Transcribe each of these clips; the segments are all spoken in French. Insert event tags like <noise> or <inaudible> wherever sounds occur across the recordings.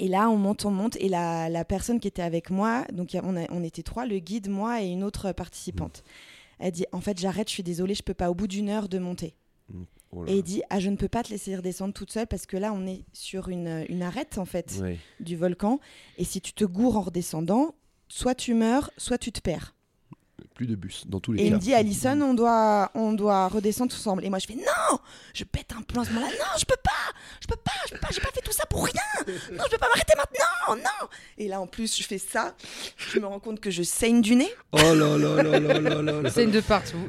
Et là, on monte, on monte. Et la, la personne qui était avec moi, donc on, a- on était trois, le guide, moi et une autre participante. Elle dit En fait, j'arrête, je suis désolée, je peux pas au bout d'une heure de monter. Oh là Et il dit Ah, je ne peux pas te laisser redescendre toute seule parce que là, on est sur une, une arête, en fait, du volcan. Et si tu te gourres en redescendant, soit tu meurs, soit tu te perds. Plus de bus dans tous les Et il cas. me dit, Alison, on doit, on doit redescendre ensemble. Et moi, je fais, non, je pète un plan à ce moment-là. Non, je peux pas, je peux pas, je peux pas, j'ai pas fait tout ça pour rien. Non, je peux pas m'arrêter maintenant, non. Et là, en plus, je fais ça. Je me rends compte que je saigne du nez. Oh là là là là là là là. Une de partout.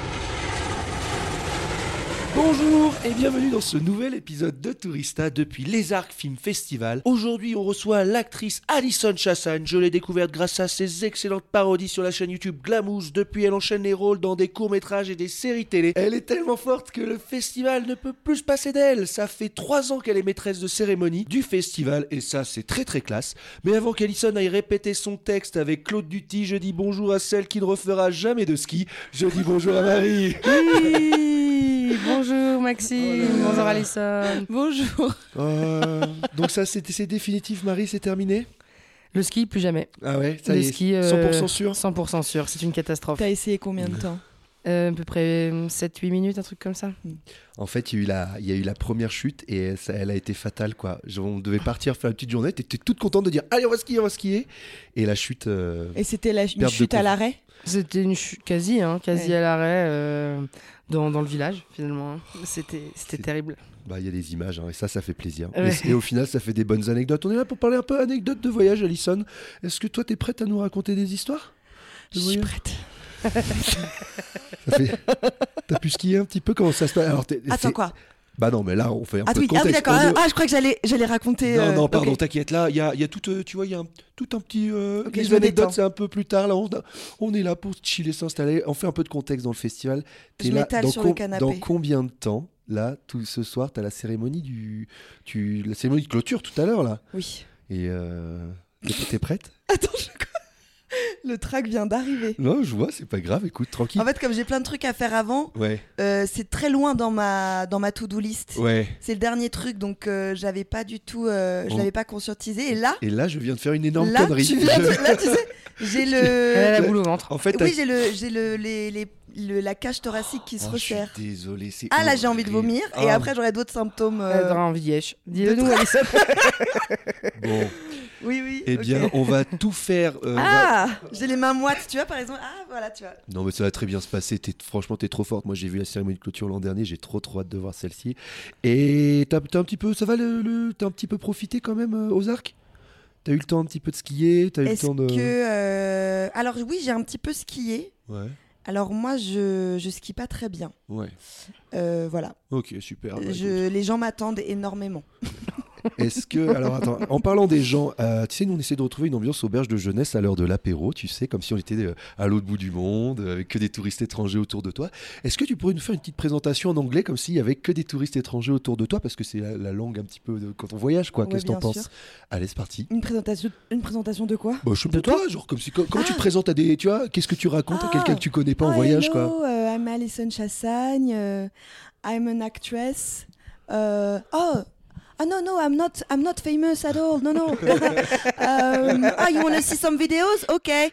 Bonjour et bienvenue dans ce nouvel épisode de Tourista depuis Les Arcs Film Festival. Aujourd'hui, on reçoit l'actrice Alison Chassagne. Je l'ai découverte grâce à ses excellentes parodies sur la chaîne YouTube Glamouze. Depuis, elle enchaîne les rôles dans des courts-métrages et des séries télé. Elle est tellement forte que le festival ne peut plus se passer d'elle. Ça fait trois ans qu'elle est maîtresse de cérémonie du festival et ça, c'est très très classe. Mais avant qu'Alison aille répéter son texte avec Claude Duty, je dis bonjour à celle qui ne refera jamais de ski. Je dis bonjour à Marie. Bonjour Maxime, bonjour Alison. Bonjour. Euh, donc ça, c'est définitif, Marie, c'est terminé? Le ski, plus jamais. Ah ouais, ça Le y est, ski, euh, 100% sûr? 100% sûr, c'est une catastrophe. T'as essayé combien de temps? Euh, à peu près 7-8 minutes, un truc comme ça. En fait, il y, a eu la, il y a eu la première chute et ça, elle a été fatale. Quoi. On devait partir faire une petite journée, t'étais toute contente de dire Allez, on va skier, on va skier. Et la chute... euh, Et c'était la- une chute à l'arrêt? C'était une chute quasi, hein, quasi Ouais. à l'arrêt euh, dans, dans le village finalement. hein. C'était terrible. bah, il y a des images hein, et ça, ça fait plaisir. Ouais. Et, et au final, ça fait des bonnes anecdotes. On est là pour parler un peu anecdotes de voyage, Alison. Est-ce que toi, t'es prête à nous raconter des histoires Je de suis voyage prête. <laughs> Fait- T'as pu skier un petit peu Comment ça se passe? Alors, Attends, quoi? Bah non, mais là, on fait un ah peu oui, de ah oui, contexte. d'accord. On Ah, je crois que j'allais j'allais raconter. Non, euh, non, pardon, ok. t'inquiète. Là, il y a, y a tout, euh, tu vois, il y a un- tout un petit. euh, Ok, les anecdotes, c'est un peu plus tard. Là, on, on est là pour chiller, s'installer. On fait un peu de contexte dans le festival. T'es Je là m'étale dans, sur le canapé. dans combien de temps Là, tout ce soir, t'as la cérémonie du, tu, la cérémonie de clôture tout à l'heure là? Oui. Et euh, t'es t'es prête? Attends, je... <laughs> le track vient d'arriver. Non, je vois, c'est pas grave. Écoute, tranquille. En fait, comme j'ai plein de trucs à faire avant, Ouais, euh, c'est très loin dans ma, dans ma to-do list. ouais. C'est le dernier truc, donc euh, j'avais pas du tout, euh, je Oh. l'avais pas conscientisé. Et là, Et là, je viens de faire une énorme là, connerie. tu viens de- là, tu sais, j'ai <laughs> Elle a la le, boule au ventre. En fait, oui, j'ai le, j'ai le, les, les- le- la cage thoracique qui se Oh, je suis resserre. désolé. c'est Ah là, j'ai envie de vomir, et Ah, après j'aurai d'autres symptômes. euh, Elle aura envie d'yèche. Dis-le de nous, tra- Alison. <laughs> Bon, <laughs> Oui, oui. eh bien, on va tout faire. euh, va- Ah, j'ai les mains moites, tu vois, par exemple. Ah, voilà, tu vois. Non, mais ça va très bien se passer. T'es- franchement, t'es trop forte. Moi, j'ai vu la cérémonie de clôture l'an dernier. J'ai trop, trop hâte de voir celle-ci. Et t'as un petit peu, ça va le, le- t'as un petit peu profité quand même euh, aux arcs? T'as eu le temps un petit peu de skier? T'as eu le temps de. que. euh, Alors, oui, j'ai un petit peu skié. Ouais, Alors, moi, je, je skie pas très bien. ouais. Euh, voilà. Ok, super. Bah, Je, les gens m'attendent énormément. <laughs> Est-ce que, alors attends, en parlant des gens, euh, tu sais, nous on essaie de retrouver une ambiance auberge de jeunesse à l'heure de l'apéro, tu sais, comme si on était euh, à l'autre bout du monde, euh, avec que des touristes étrangers autour de toi. Est-ce que tu pourrais nous faire une petite présentation en anglais, comme s'il y avait que des touristes étrangers autour de toi, parce que c'est la, la langue un petit peu de, quand on voyage, quoi. Ouais, Qu'est-ce que t'en penses. Allez, c'est parti. Une présentation, une présentation de quoi? Bah, je sais De toi, genre comme si, co- comment tu te présentes à des, tu vois, qu'est-ce que tu racontes à Ah. quelqu'un que tu connais pas en Oh, voyage, hello, quoi? euh, I'm Alison Chassagne. euh, I'm an actress. Euh, oh. Oh no no I'm not I'm not famous at all. No no. <laughs> <laughs> Um, oh you wanna see some videos? Okay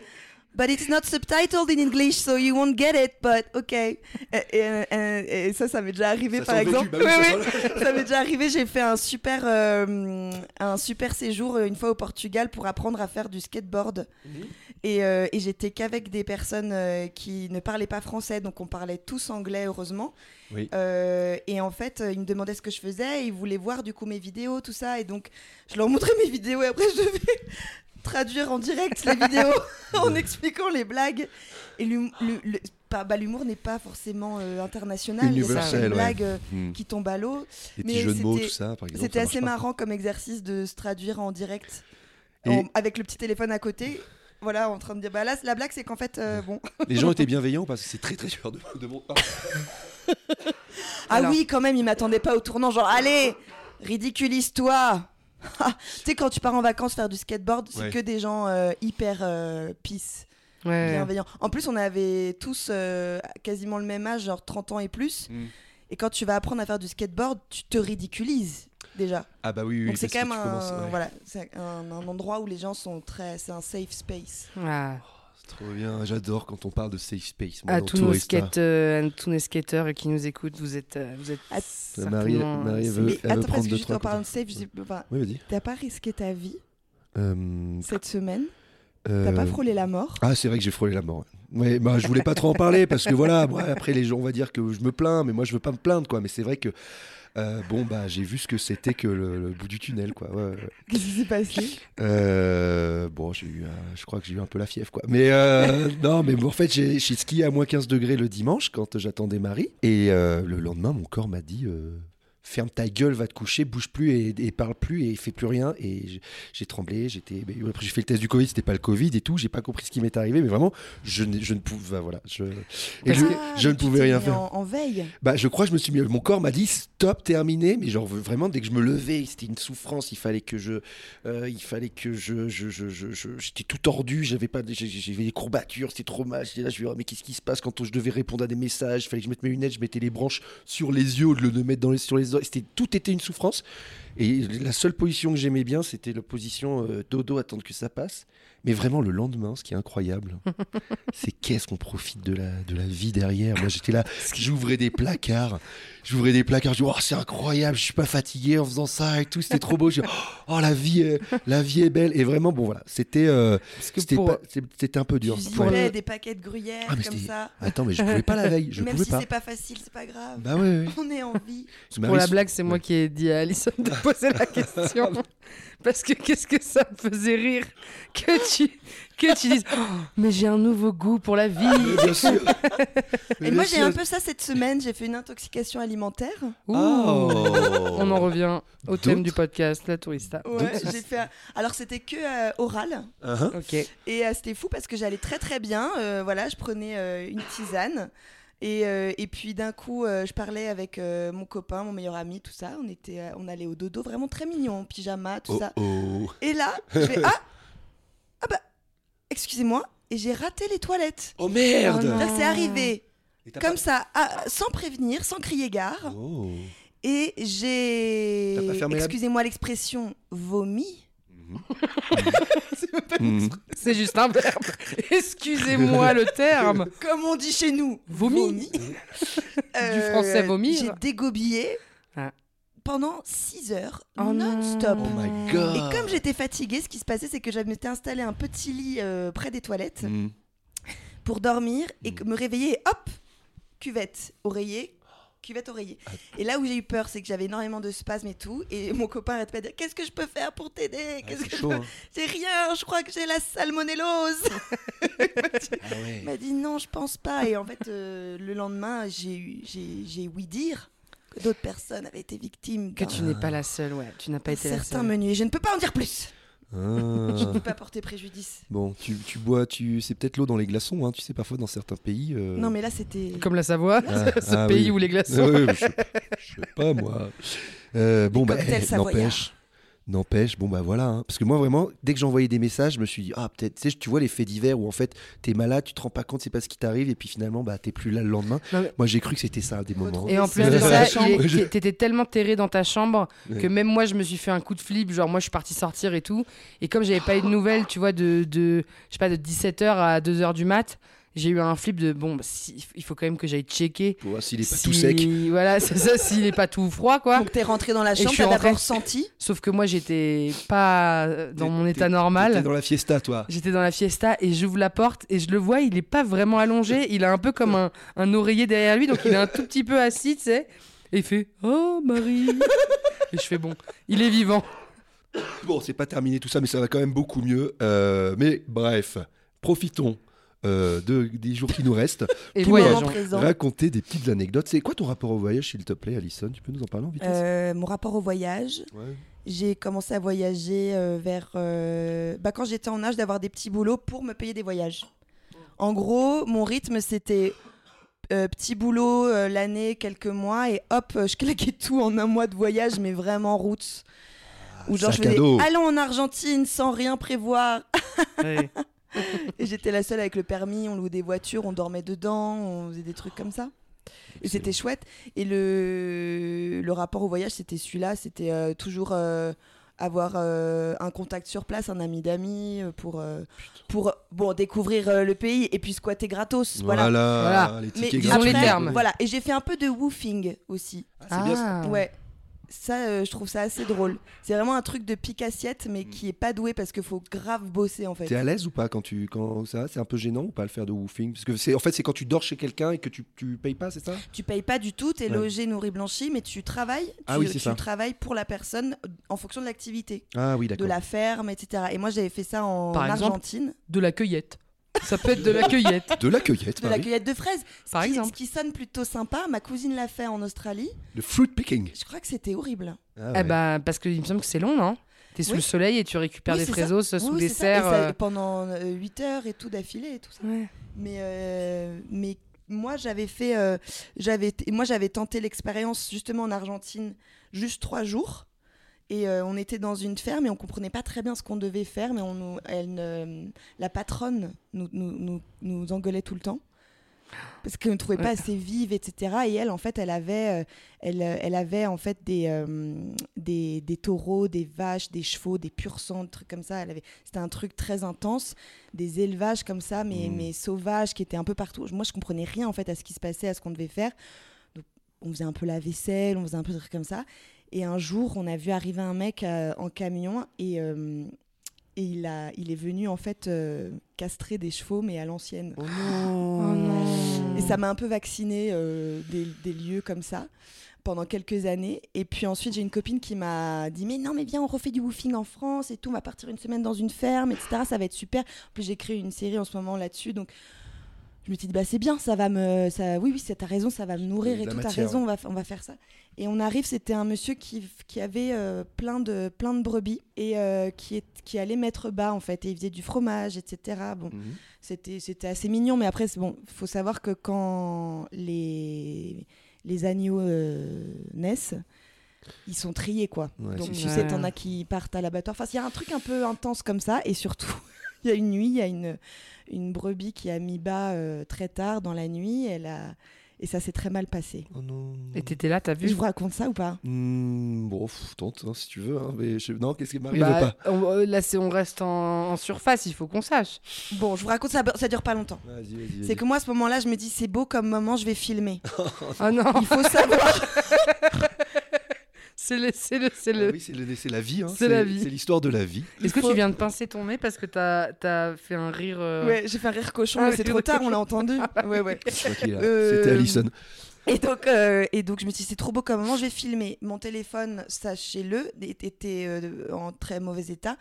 but it's not subtitled in English, so you won't get it, but okay. Et, et- et- et ça, ça m'est déjà arrivé Ça par sent le vécu, exemple. bah oui, Oui, <laughs> ça m'est déjà arrivé, j'ai fait un super, euh, un super séjour euh, une fois au Portugal pour apprendre à faire du skateboard. Et, euh, et j'étais qu'avec des personnes euh, qui ne parlaient pas français, donc on parlait tous anglais, heureusement. Oui. Et en fait, ils me demandaient ce que je faisais, et ils voulaient voir du coup mes vidéos, tout ça. Et donc, je leur montrais mes vidéos, et après, je devais traduire en direct les vidéos <laughs> en expliquant les blagues. Et bah, l'humour n'est pas forcément euh, international. Certaines ouais. blagues euh, Hmm. qui tombent à l'eau. Les Mais petits jeux de mots, c'était- tout ça, par exemple. C'était assez marrant comme exercice de se traduire en direct Et- en- avec le petit téléphone à côté. Voilà, en train de dire. Bah là, la blague, c'est qu'en fait, euh, bon. <laughs> Les gens <laughs> étaient bienveillants parce que c'est très très dur de, de mon part. Ah Alors. oui, quand même, ils m'attendaient pas au tournant. Genre, allez, ridiculise-toi. Ah, <laughs> tu sais, quand tu pars en vacances faire du skateboard, c'est Ouais. que des gens euh, hyper euh, peace, Ouais. bienveillants. En plus, on avait tous euh, quasiment le même âge, genre 30 ans et plus. Mm. Et quand tu vas apprendre à faire du skateboard, tu te ridiculises déjà. Ah bah oui, oui. Donc c'est quand même un, commences, ouais. voilà, c'est un, un endroit où les gens sont très, c'est un safe space. Ah. Trop bien, j'adore quand on parle de safe space. moi, À dans tous nos, skate, euh, à tous nos skateurs qui nous écoutent, vous êtes, euh, vous êtes Ah, Marie- certainement, Marie, euh, elle veut- Mais elle veut attends, prendre parce que juste en parlant de safe, enfin, Oui, vas-y. t'as pas risqué ta vie Euh, cette semaine T'as euh, pas frôlé la mort Ah, c'est vrai que j'ai frôlé la mort. Ouais, Ouais, bah, je voulais pas trop en parler parce que voilà, moi, après les gens, on va dire que je me plains, mais moi je veux pas me plaindre, quoi. Mais c'est vrai que euh, bon, bah, j'ai vu ce que c'était que le, le bout du tunnel, quoi. Ouais, ouais. Qu'est-ce qui s'est passé? Euh, bon, j'ai eu, euh, je crois que j'ai eu un peu la fièvre, quoi. Mais euh, <laughs> non, mais bon, en fait, j'ai skié à moins 15 degrés le dimanche quand j'attendais Marie. Et euh, le lendemain, mon corps m'a dit euh, ferme ta gueule, va te coucher, bouge plus et, et parle plus et fais plus rien. Et j'ai- tremblé, j'étais. Après, j'ai fait le test du Covid, c'était pas le Covid et tout. J'ai pas compris ce qui m'est arrivé, mais vraiment, je, je ne pouvais. Voilà, je, et je, Ah, je ne pouvais rien faire. En, en veille. Bah, je crois que je me suis mis. Mon corps m'a dit stop, terminé. Mais genre vraiment, dès que je me levais, c'était une souffrance. Il fallait que je, euh, il fallait que je, je, je, je- je- j'étais tout tordu. J'avais pas, j'avais des courbatures. C'était trop mal. J'étais là, je me disais, mais qu'est-ce qui se passe quand je devais répondre à des messages Il fallait que je mette mes lunettes. Je mettais les branches sur les yeux au lieu de le mettre dans les, sur les oreilles. Tout était une souffrance. Et la seule position que j'aimais bien, c'était la position euh, dodo, attendre que ça passe. Mais vraiment, le lendemain, ce qui est incroyable, <laughs> c'est qu'est-ce qu'on profite de la, de la vie derrière. Moi, j'étais là, j'ouvrais des placards, j'ouvrais des placards, je dis, oh, c'est incroyable, je suis pas fatigué en faisant ça et tout, c'était trop beau. Je dis, oh, la vie, est, la vie est belle. Et vraiment, bon, voilà, c'était euh, c'était un peu dur. Tu Ouais. des paquets de gruyère Ah, comme ça. Attends, mais je pouvais pas la veille, je Même pouvais si c'est pas facile, c'est pas grave. Bah ouais, ouais. On est en vie. Pour la blague, c'est moi qui ai dit à Alison de <laughs> poser la question. <laughs> Parce que qu'est-ce que ça me faisait rire que tu, que tu dises Oh, Mais j'ai un nouveau goût pour la vie. Mais Bien sûr. Mais Et moi, j'ai un peu ça cette semaine. J'ai fait une intoxication alimentaire. Ouh. Oh. On en revient au thème du podcast, la tourista. Ouais, j'ai fait. un- Alors, c'était que euh, oral. Ok. Et euh, c'était fou parce que j'allais très très bien. Euh, voilà, je prenais euh, une tisane. Et, euh, et puis d'un coup, euh, je parlais avec euh, mon copain, mon meilleur ami, tout ça. On, était, euh, on allait au dodo, vraiment très mignon, pyjama, tout Oh, ça. oh. Et là, je fais <laughs> Ah Ah bah, excusez-moi. Et j'ai raté les toilettes. Oh merde Oh c'est arrivé t'as comme pas- ça, ah, sans prévenir, sans crier gare. Oh. Et j'ai, excusez-moi l'expression, vomi. <laughs> Mhm. C'est juste un verbe. Excusez-moi le terme. Comme on dit chez nous, Vomi. Du français vomir. J'ai dégobillé Ah. pendant 6 heures, Oh non-stop. non. Oh my god Et comme j'étais fatiguée, ce qui se passait, c'est que je m'étais installé un petit lit euh, près des toilettes Mhm. pour dormir et Mm. que- me réveiller et hop, cuvette, oreiller, cuvette, oreiller. Ah. Et là où j'ai eu peur, c'est que j'avais énormément de spasmes et tout. Et mon copain arrête pas de dire Qu'est-ce que je peux faire pour t'aider? Qu'est-ce que c'est je peux- hein. J'ai rien, je crois que j'ai la salmonellose. <laughs> Ah. Il m'a dit non, je pense pas. Et en fait, euh, le lendemain, j'ai ouï dire que d'autres personnes avaient été victimes Que tu n'es pas la seule, ouais. Tu n'as pas été la seule. menu. Et je ne peux pas en dire plus. Ah. Je ne peux pas porter préjudice. Bon, tu, tu bois, tu... c'est peut-être l'eau dans les glaçons, hein, tu sais, parfois dans certains pays. euh, Non, mais là, c'était. Comme la Savoie, Ah, <laughs> ce ah pays oui. où les glaçons. je, sais- je sais pas moi. Euh, bon, bah, <laughs> n'empêche, N'empêche, bon bah voilà. hein. Parce que moi vraiment, dès que j'envoyais des messages, je me suis dit, ah peut-être, tu sais, tu vois les faits divers où en fait t'es malade, tu te rends pas compte, c'est pas ce qui t'arrive, et puis finalement, bah t'es plus là le lendemain. Non, mais- Moi j'ai cru que c'était ça des moments. Et en plus de ça, est- <laughs> t'étais tellement terré dans ta chambre Ouais. que même moi, je me suis fait un coup de flip. Genre, moi, je suis partie sortir et tout. Et comme j'avais pas eu de nouvelles, tu vois, de, de je sais pas, de 17h à 2h du mat, j'ai eu un flip de bon, bah, si- il faut quand même que j'aille checker. Pour voir s'il est pas si- tout sec. Voilà, <laughs> c'est ça, s'il est pas tout froid, quoi. Donc t'es rentré dans la chambre, t'as d'abord senti. <laughs> Sauf que moi, j'étais pas euh, dans mon état normal. dans la fiesta, toi. J'étais dans la fiesta et j'ouvre la porte et je le vois, il est pas vraiment allongé, <laughs> il a un peu comme un, un oreiller derrière lui, donc il est un tout petit peu assis, tu sais. Et il fait Oh Marie Et je fais bon, il est vivant. Bon, c'est pas terminé tout ça, mais ça va quand même beaucoup mieux. Euh, mais bref, profitons euh, de, des jours qui nous restent <laughs> Et présent. raconter des petites anecdotes. C'est quoi ton rapport au voyage, s'il te plaît, Alison? Tu peux nous en parler en vitesse? Euh, mon rapport au voyage, Ouais. j'ai commencé à voyager euh, vers euh, bah, quand j'étais en âge d'avoir des petits boulots pour me payer des voyages. En gros, mon rythme c'était euh, petit boulot euh, l'année, quelques mois et hop, je claquais tout en un mois de voyage, mais vraiment route. Ou genre je faisais allons en Argentine sans rien prévoir. Ouais. <laughs> Et j'étais la seule avec le permis, on louait des voitures, on dormait dedans, on faisait des trucs comme ça. Et c'était chouette. Et le, le rapport au voyage, c'était celui-là. C'était euh, toujours euh, avoir euh, un contact sur place, un ami d'amis, pour, euh, pour bon, découvrir euh, le pays et puis squatter gratos. Voilà. Voilà, Voilà. les Mais tickets Disons les termes. Voilà. Et j'ai fait un peu de woofing aussi. Ah, c'est bien ça. Ouais. Ça, euh, je trouve ça assez drôle. C'est vraiment un truc de pique-assiette, mais qui est pas doué parce qu'il faut grave bosser en fait. T'es à l'aise ou pas quand tu quand ça c'est un peu gênant ou pas le faire de woofing? Parce que c'est en fait c'est quand tu dors chez quelqu'un et que tu, tu payes pas c'est ça? Tu payes pas du tout, tu es Ouais. logé, nourri, blanchi, mais tu travailles. Tu, Ah oui, c'est tu ça. travailles pour la personne en fonction de l'activité, ah oui de d'accord la ferme, etc. Et moi, j'avais fait ça en Par exemple Argentine, De la cueillette. Ça peut être de la cueillette. de la cueillette de la cueillette de fraises. Ce Par qui- exemple. Ce qui sonne plutôt sympa. Ma cousine l'a fait en Australie. le fruit picking Je crois que c'était horrible. Ah Eh ben, parce qu'il me semble que c'est long, non? T'es sous Oui. le soleil et tu récupères Oui, des c'est ça. frésos sous Oui, les c'est ça. Et serres. ça- euh, pendant 8 heures et tout d'affilée et tout ça. ouais. Mais, euh, mais moi, j'avais fait, euh, j'avais, t- moi, j'avais tenté l'expérience justement en Argentine, juste trois jours. Et euh, on était dans une ferme et on comprenait pas très bien ce qu'on devait faire, mais on elle la patronne nous, nous, nous, nous engueulait tout le temps parce qu'elle ne trouvait pas assez vive, etc. Et elle, en fait, elle avait, euh, elle, euh, elle avait en fait des, des, des taureaux, des vaches, des chevaux, des pur sang, des trucs comme ça. Elle avait, c'était un truc très intense, des élevages comme ça, mais, Mm. mais sauvages, qui étaient un peu partout. Moi, je comprenais rien en fait à ce qui se passait, à ce qu'on devait faire. On faisait un peu la vaisselle, on faisait un peu de trucs comme ça. Et un jour, on a vu arriver un mec euh, en camion et, euh, et il, a, il est venu en fait euh, castrer des chevaux, mais à l'ancienne. oh non Oh non. Et ça m'a un peu vacciné euh, des, des lieux comme ça pendant quelques années. Et puis ensuite, j'ai une copine qui m'a dit Mais non, mais viens, on refait du woofing en France et tout. On va partir une semaine dans une ferme, etc. Ça va être super. En plus, j'ai créé une série en ce moment là-dessus. Donc, je me suis dit Bah, c'est bien, ça va me. Ça, oui, oui, c'est- t'as raison, ça va me nourrir et tout. T'as matière, raison, on va, on va faire ça. Et on arrive, c'était un monsieur qui, qui avait euh, plein, de, plein de brebis et euh, qui, est, qui allait mettre bas, en fait. Et il faisait du fromage, etc. Bon, Mhm. c'était c'était assez mignon, mais après, c'est bon, faut savoir que quand les, les agneaux euh, naissent, ils sont triés, quoi. Ouais, Donc, tu sais, t'en as qui partent à l'abattoir. Enfin, il y a un truc un peu intense comme ça, et surtout, <laughs> il y a une nuit, il y a une, une brebis qui a mis bas euh, très tard dans la nuit, elle a... et ça s'est très mal passé. oh non Et t'étais là, t'as vu Je vous raconte ça ou pas? Hmm, bon pff, tente hein, si tu veux hein, mais je- non qu'est-ce qui m'arrive Bah, pas? on- euh, là, c'est- on reste en, en surface, il faut qu'on sache. Bon, je vous raconte ça, ça dure pas longtemps. vas-y vas-y vas-y. C'est que moi, à ce moment-là, je me dis, c'est beau comme moment, je vais filmer. <laughs> Oh non, Il faut savoir. <laughs> c'est le. c'est le- c'est Ah le- oui, c'est le- c'est la vie hein, C'est la vie. c'est l'histoire de la vie Est-ce que tu viens de pincer ton nez parce que t'as as fait un rire. euh, Ouais, j'ai fait un rire cochon, Ah, mais c'est trop tard, cochon. on l'a entendu. <laughs> Ouais, ouais. Euh, c'était Alison Et donc, euh, et donc, je me suis dit, c'est trop beau comme moment, je vais filmer. Mon téléphone, sachez-le, était euh, en très mauvais état.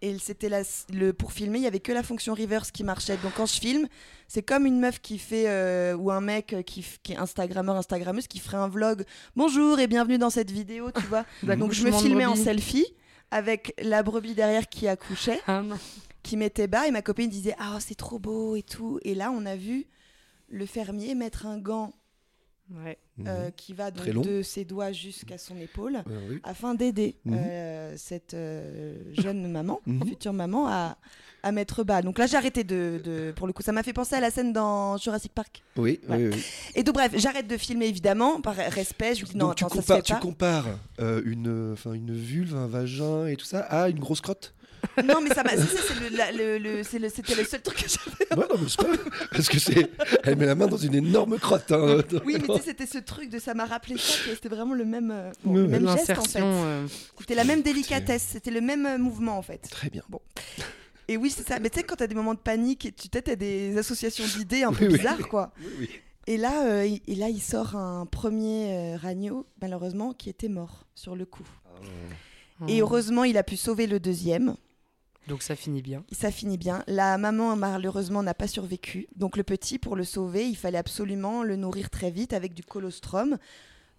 Et c'était le, pour filmer, il y avait que la fonction reverse qui marchait. Donc, quand je filme, c'est comme une meuf qui fait, euh, ou un mec qui, f- qui est Instagrammeur, Instagrammeuse, qui ferait un vlog. Bonjour et bienvenue dans cette vidéo, tu vois. <laughs> donc, je me filmais en selfie avec la brebis derrière qui accouchait. Ah qui mettait bas et ma copine disait ah c'est trop beau et tout et là on a vu le fermier mettre un gant Ouais. euh, Mhm. qui va donc de ses doigts jusqu'à son épaule oui. afin d'aider Mhm. euh, cette euh, jeune <laughs> maman, Mhm. future maman, à, à mettre bas. Donc là, j'ai arrêté de, de- Pour le coup, ça m'a fait penser à la scène dans Jurassic Park. Oui, oui, oui. Et donc, bref, j'arrête de filmer évidemment, par respect. Je lui dis non, Donc tu attends, ça se compares, fait tu pas. compares une, une vulve, un vagin et tout ça à une grosse crotte? Non, mais ça m'a. c'est- c'est le- le- le- c'est le- C'était le seul truc que j'avais. Ouais, non, mais c'est pas parce que c'est, elle met la main dans une énorme crotte. hein. Oui, mais tu sais, c'était ce truc de ça m'a rappelé ça, que c'était vraiment le même, euh, bon, même geste en fait. euh, C'était la même délicatesse, c'était le même euh, mouvement en fait. Très bien. Et oui, c'est ça. Mais tu sais, quand t'as des moments de panique, et tu as des associations d'idées un peu Oui, oui. bizarres, quoi. Oui, oui. Et là, euh, il, et là, il sort un premier euh, ragno, malheureusement, qui était mort sur le coup. Et oh. heureusement, il a pu sauver le deuxième. Donc ça finit bien. Ça finit bien. La maman, malheureusement, n'a pas survécu. Donc le petit, pour le sauver, il fallait absolument le nourrir très vite avec du colostrum.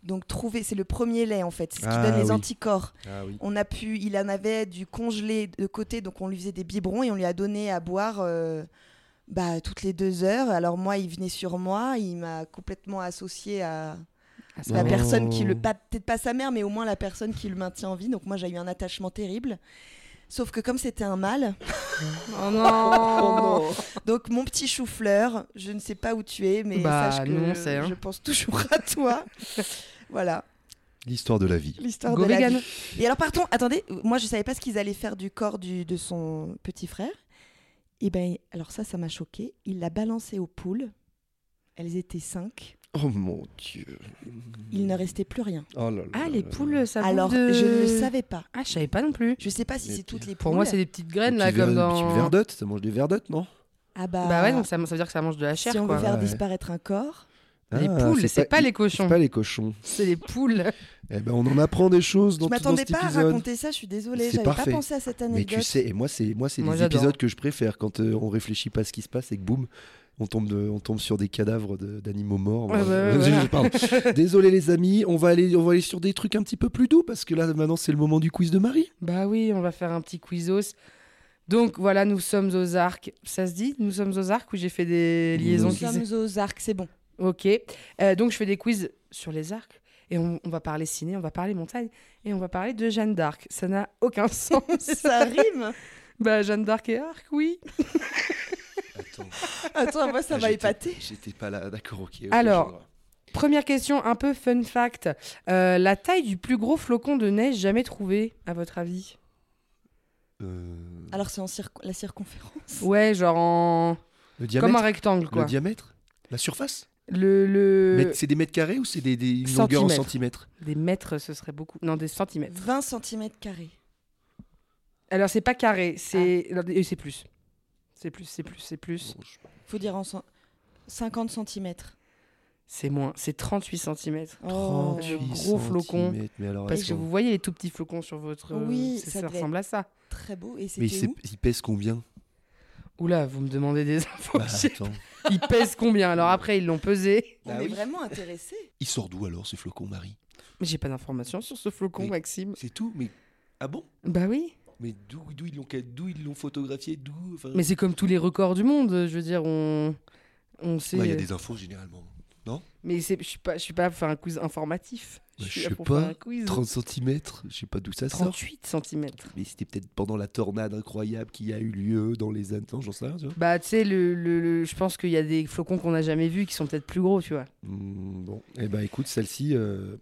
Donc trouver, c'est le premier lait en fait, c'est ce qui Ah, donne les anticorps. Ah oui. On a pu, il en avait du congelé de côté, donc on lui faisait des biberons et on lui a donné à boire euh, bah, toutes les deux heures. Alors moi, il venait sur moi, il m'a complètement associé à ça la personne qui le, Oh. pas- peut-être pas sa mère, mais au moins la personne qui le maintient en vie. Donc moi, j'ai eu un attachement terrible. Sauf que comme c'était un mâle, <laughs> Oh non donc mon petit chou-fleur, je ne sais pas où tu es, mais Bah, sache que nous, on sait, hein. je pense toujours à toi. <laughs> voilà, L'histoire de la vie. l'histoire Go de la vegan. vie. Et alors, pardon, attendez, moi je savais pas ce qu'ils allaient faire du corps du, de son petit frère. Et ben, alors ça, ça m'a choqué. Il l'a balancé aux poules. Elles étaient cinq. Oh mon dieu. Il ne restait plus rien. Oh là là Ah, les là. poules, ça alors, de- je ne le savais pas. Ah, je savais pas non plus. Je sais pas si Mais c'est toutes les poules. Pour moi, c'est des petites graines, Des là, comme dans... verdottes, ça mange des verdottes, non? Ah bah, Bah ouais, donc ça, ça veut dire que ça mange de la chair, si on quoi. veut faire Ouais. disparaître un corps, Les Ah, poules, c'est pas les cochons. C'est pas les cochons. C'est les poules. <laughs> Eh ben, on en apprend des choses dans, je m'attendais pas à raconter ça. Je suis désolée, C'est j'avais pas pensé à cette Mais anecdote. tu sais, et moi, c'est moi, c'est Moi, les j'adore. épisodes que je préfère quand euh, on réfléchit pas à ce qui se passe et que boum, on tombe, de- on tombe sur des cadavres de- d'animaux morts. Bah, voilà. <laughs> Désolé les amis, on va aller, on va aller sur des trucs un petit peu plus doux parce que là, maintenant, c'est le moment du quiz de Marie. Bah oui, on va faire un petit quizos. Donc voilà, nous sommes aux arcs. Ça se dit Nous sommes aux arcs où j'ai fait des liaisons Nous qui sommes aux arcs, c'est bon. Ok. Euh, donc je fais des quiz sur les arcs. Et on, on va parler ciné, on va parler montagne. Et on va parler de Jeanne d'Arc. Ça n'a aucun <laughs> sens. ça rime. bah Jeanne d'Arc et arc, oui. <laughs> Attends, <laughs> Attends, moi ça m'a épaté. J'étais pas là, d'accord, ok. Alors. Première question, un peu fun fact. Euh, la taille du plus gros flocon de neige jamais trouvé, à votre avis? Euh, Alors c'est en la circonférence. Ouais, genre en... le Comme un rectangle, le quoi. diamètre, la surface? Le... le... Mètre- C'est des mètres carrés ou c'est des, des une longueur en Centimètres. centimètres? Des mètres, ce serait beaucoup. Non, des centimètres. 20 cm carrés. Alors, c'est pas carré, c'est... et C'est plus. C'est plus, c'est plus, c'est plus. Bon, je- Faut dire en cent- 50 cm. C'est moins, c'est 38 cm. Oh. 38 gros flocon. centimètres, Mais alors, Parce que vous voyez les tout petits flocons sur votre... Oui, c'est- ça ça devait ressemble à ça. Très beau. Et Mais c'était où il pèse combien? Oula, vous me demandez des <laughs> infos. Bah, attends. <laughs> Ils pèsent combien? Alors après, ils l'ont pesé. On Bah est oui. vraiment intéressé. Il sort d'où alors ce flocon, Marie? Mais j'ai pas d'informations sur ce flocon, Mais- Maxime. C'est tout Mais ah bon? Bah oui. Mais d'où ils l'ont d'où ils l'ont photographié D'où enfin... Mais c'est comme tous les records du monde. Je veux dire, on, on sait. Ouais, Il y a des infos généralement. Mais c'est- je suis pas, je suis pas pour faire un quiz informatif. Bah, suis je là sais pour pas, faire un quiz. 30 cm, je sais pas d'où ça sort. 38 cm. Mais c'était peut-être pendant la tornade incroyable qui a eu lieu dans les années. Non, j'en sais rien, tu vois. Bah, tu sais, le, le- le- je pense qu'il y a des flocons qu'on n'a jamais vus qui sont peut-être plus gros, tu vois. Hmm, bon, et ben écoute, celle-ci. euh,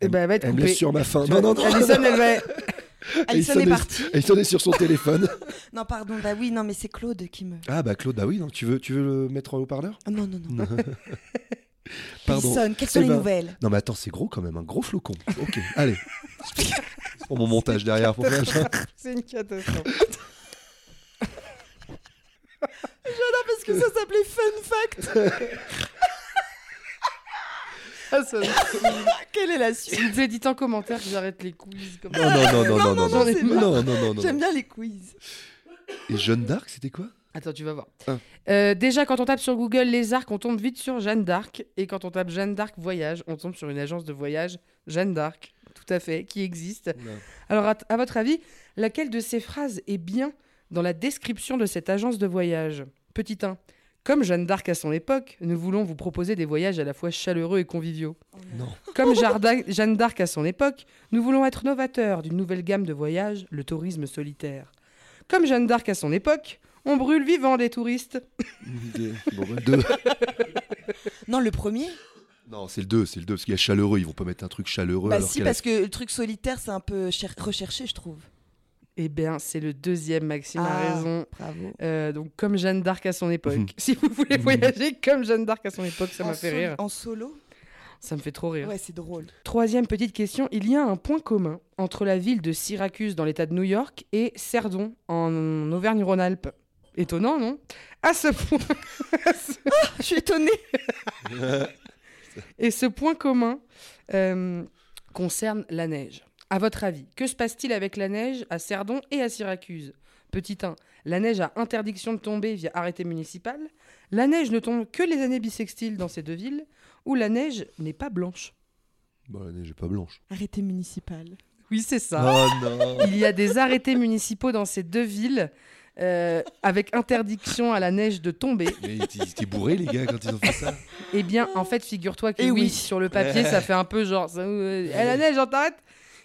Et bah, elle va être elle me coupée. laisse sur ma faim. Non, non, non. Alison, elle va. <laughs> Alison est partie. Alison est sur son téléphone. <laughs> Non, pardon. Bah oui, non, mais c'est Claude qui me. Ah bah Claude, bah oui, non, tu veux, tu veux le mettre en haut-parleur Ah, non, non, non. <laughs> Pardon. Alison, quelles sont Eh les ben, nouvelles? Non mais attends, c'est gros quand même, un gros flocon. Ok, <laughs> allez. pour mon montage derrière. Pour faire ça. C'est une catastrophe. Parce que ça s'appelait Fun Fact. Ah, ça- <laughs> Quelle est la suite? S'il vous dites en commentaire que j'arrête les quiz comme. Non, non, non, non, non, non, non, non, non, non, non, non. J'aime bien les quiz. Et Jeanne d'Arc, c'était quoi? Attends, tu vas voir. Ah. Euh, déjà, quand on tape sur Google les arcs, on tombe vite sur Jeanne d'Arc. Et quand on tape Jeanne d'Arc voyage, on tombe sur une agence de voyage, Jeanne d'Arc, tout à fait, qui existe. Alors, à, à votre avis, laquelle de ces phrases est bien dans la description de cette agence de voyage? Petit 1. Comme Jeanne d'Arc à son époque, nous voulons vous proposer des voyages à la fois chaleureux et conviviaux. Non. Comme Jeanne d'Arc à son époque, nous voulons être novateurs d'une nouvelle gamme de voyages, le tourisme solitaire. Comme Jeanne d'Arc à son époque, on brûle vivant les touristes. Des- Bon, bah, deux. Non, le premier Non, c'est le 2, c'est le 2, parce qu'il y a chaleureux, ils vont pas mettre un truc chaleureux. Bah alors si, parce que le truc solitaire, c'est un peu cher- recherché, je trouve. Eh bien, c'est le deuxième, Maxime a Ah. raison. Bravo. Euh, donc, comme Jeanne d'Arc à son époque. <laughs> <laughs> Si vous voulez voyager comme Jeanne d'Arc à son époque, ça En m'a fait solo- rire. En solo? Ça me fait trop rire. Ouais, c'est drôle. Troisième petite question, il y a un point commun entre la ville de Syracuse dans l'état de New York et Cerdon en Auvergne-Rhône-Alpes. Étonnant, non? À ce point. <laughs> Je suis étonnée. Et ce point commun euh, concerne la neige. À votre avis, que se passe-t-il avec la neige à Cerdon et à Syracuse? Petit 1. La neige a interdiction de tomber via arrêté municipal. La neige ne tombe que les années bissextiles dans ces deux villes. Ou la neige n'est pas blanche. Bah, la neige est pas blanche. Arrêté municipal. Oui, c'est ça. Oh non <laughs> Il y a des arrêtés municipaux dans ces deux villes euh, avec interdiction à la neige de tomber. Mais ils étaient bourrés, les gars, quand ils ont fait ça. Eh bien, en fait, figure-toi que Eh oui, oui. sur le papier, <laughs> ça fait un peu genre, ça, euh, Eh, la neige, on t'arrête?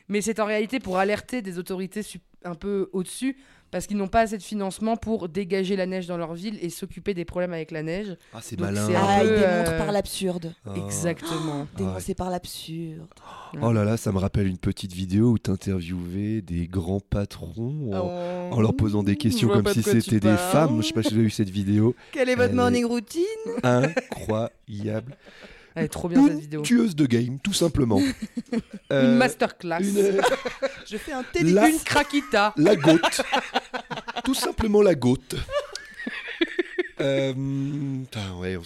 Mais c'est en réalité pour alerter des autorités un peu au-dessus, parce qu'ils n'ont pas assez de financement pour dégager la neige dans leur ville et s'occuper des problèmes avec la neige. Ah, c'est malin. Ah, il peu, démontre euh, par l'absurde. Ah. Exactement. Dénoncé par l'absurde. Oh là là, ça me rappelle une petite vidéo où t'interviewais des grands patrons en, en leur posant des questions Oh. comme si c'était des parles. femmes. Je sais pas si vous avez vu cette vidéo. Quelle est votre Elle morning routine? Incroyable. Elle est trop bien cette vidéo. Une tueuse de game, tout simplement. <laughs> Une Euh, masterclass. une- <laughs> Je fais un La- télé. Une craquita. La goutte. Tout simplement la goutte. <laughs> Euh, putain, ouais,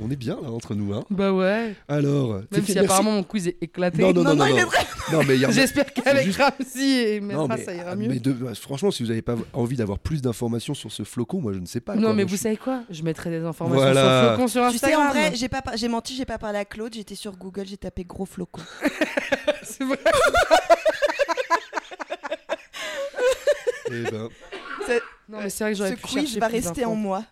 on, est bien là entre nous. Hein. Bah ouais. Alors, Même si merci. apparemment mon quiz est éclaté. Non, non, non, Non, non, non, mais il y a- <laughs> J'espère qu'avec juste- Ramsey et Non, Metra, mais, ça ira ah, mieux. mais de- bah, franchement, si vous n'avez pas envie d'avoir plus d'informations sur ce flocon, moi je ne sais pas. Non, quoi. mais vous je- savez quoi? Je mettrai des informations Voilà. sur Flocon sur Tu sais, Instagram. en vrai, j'ai pas par- j'ai menti, j'ai pas parlé à Claude, j'étais sur Google, j'ai tapé gros flocon. <laughs> C'est vrai. Eh ben, Non, mais c'est vrai que j'aurais Ce pu quiz va rester en moi.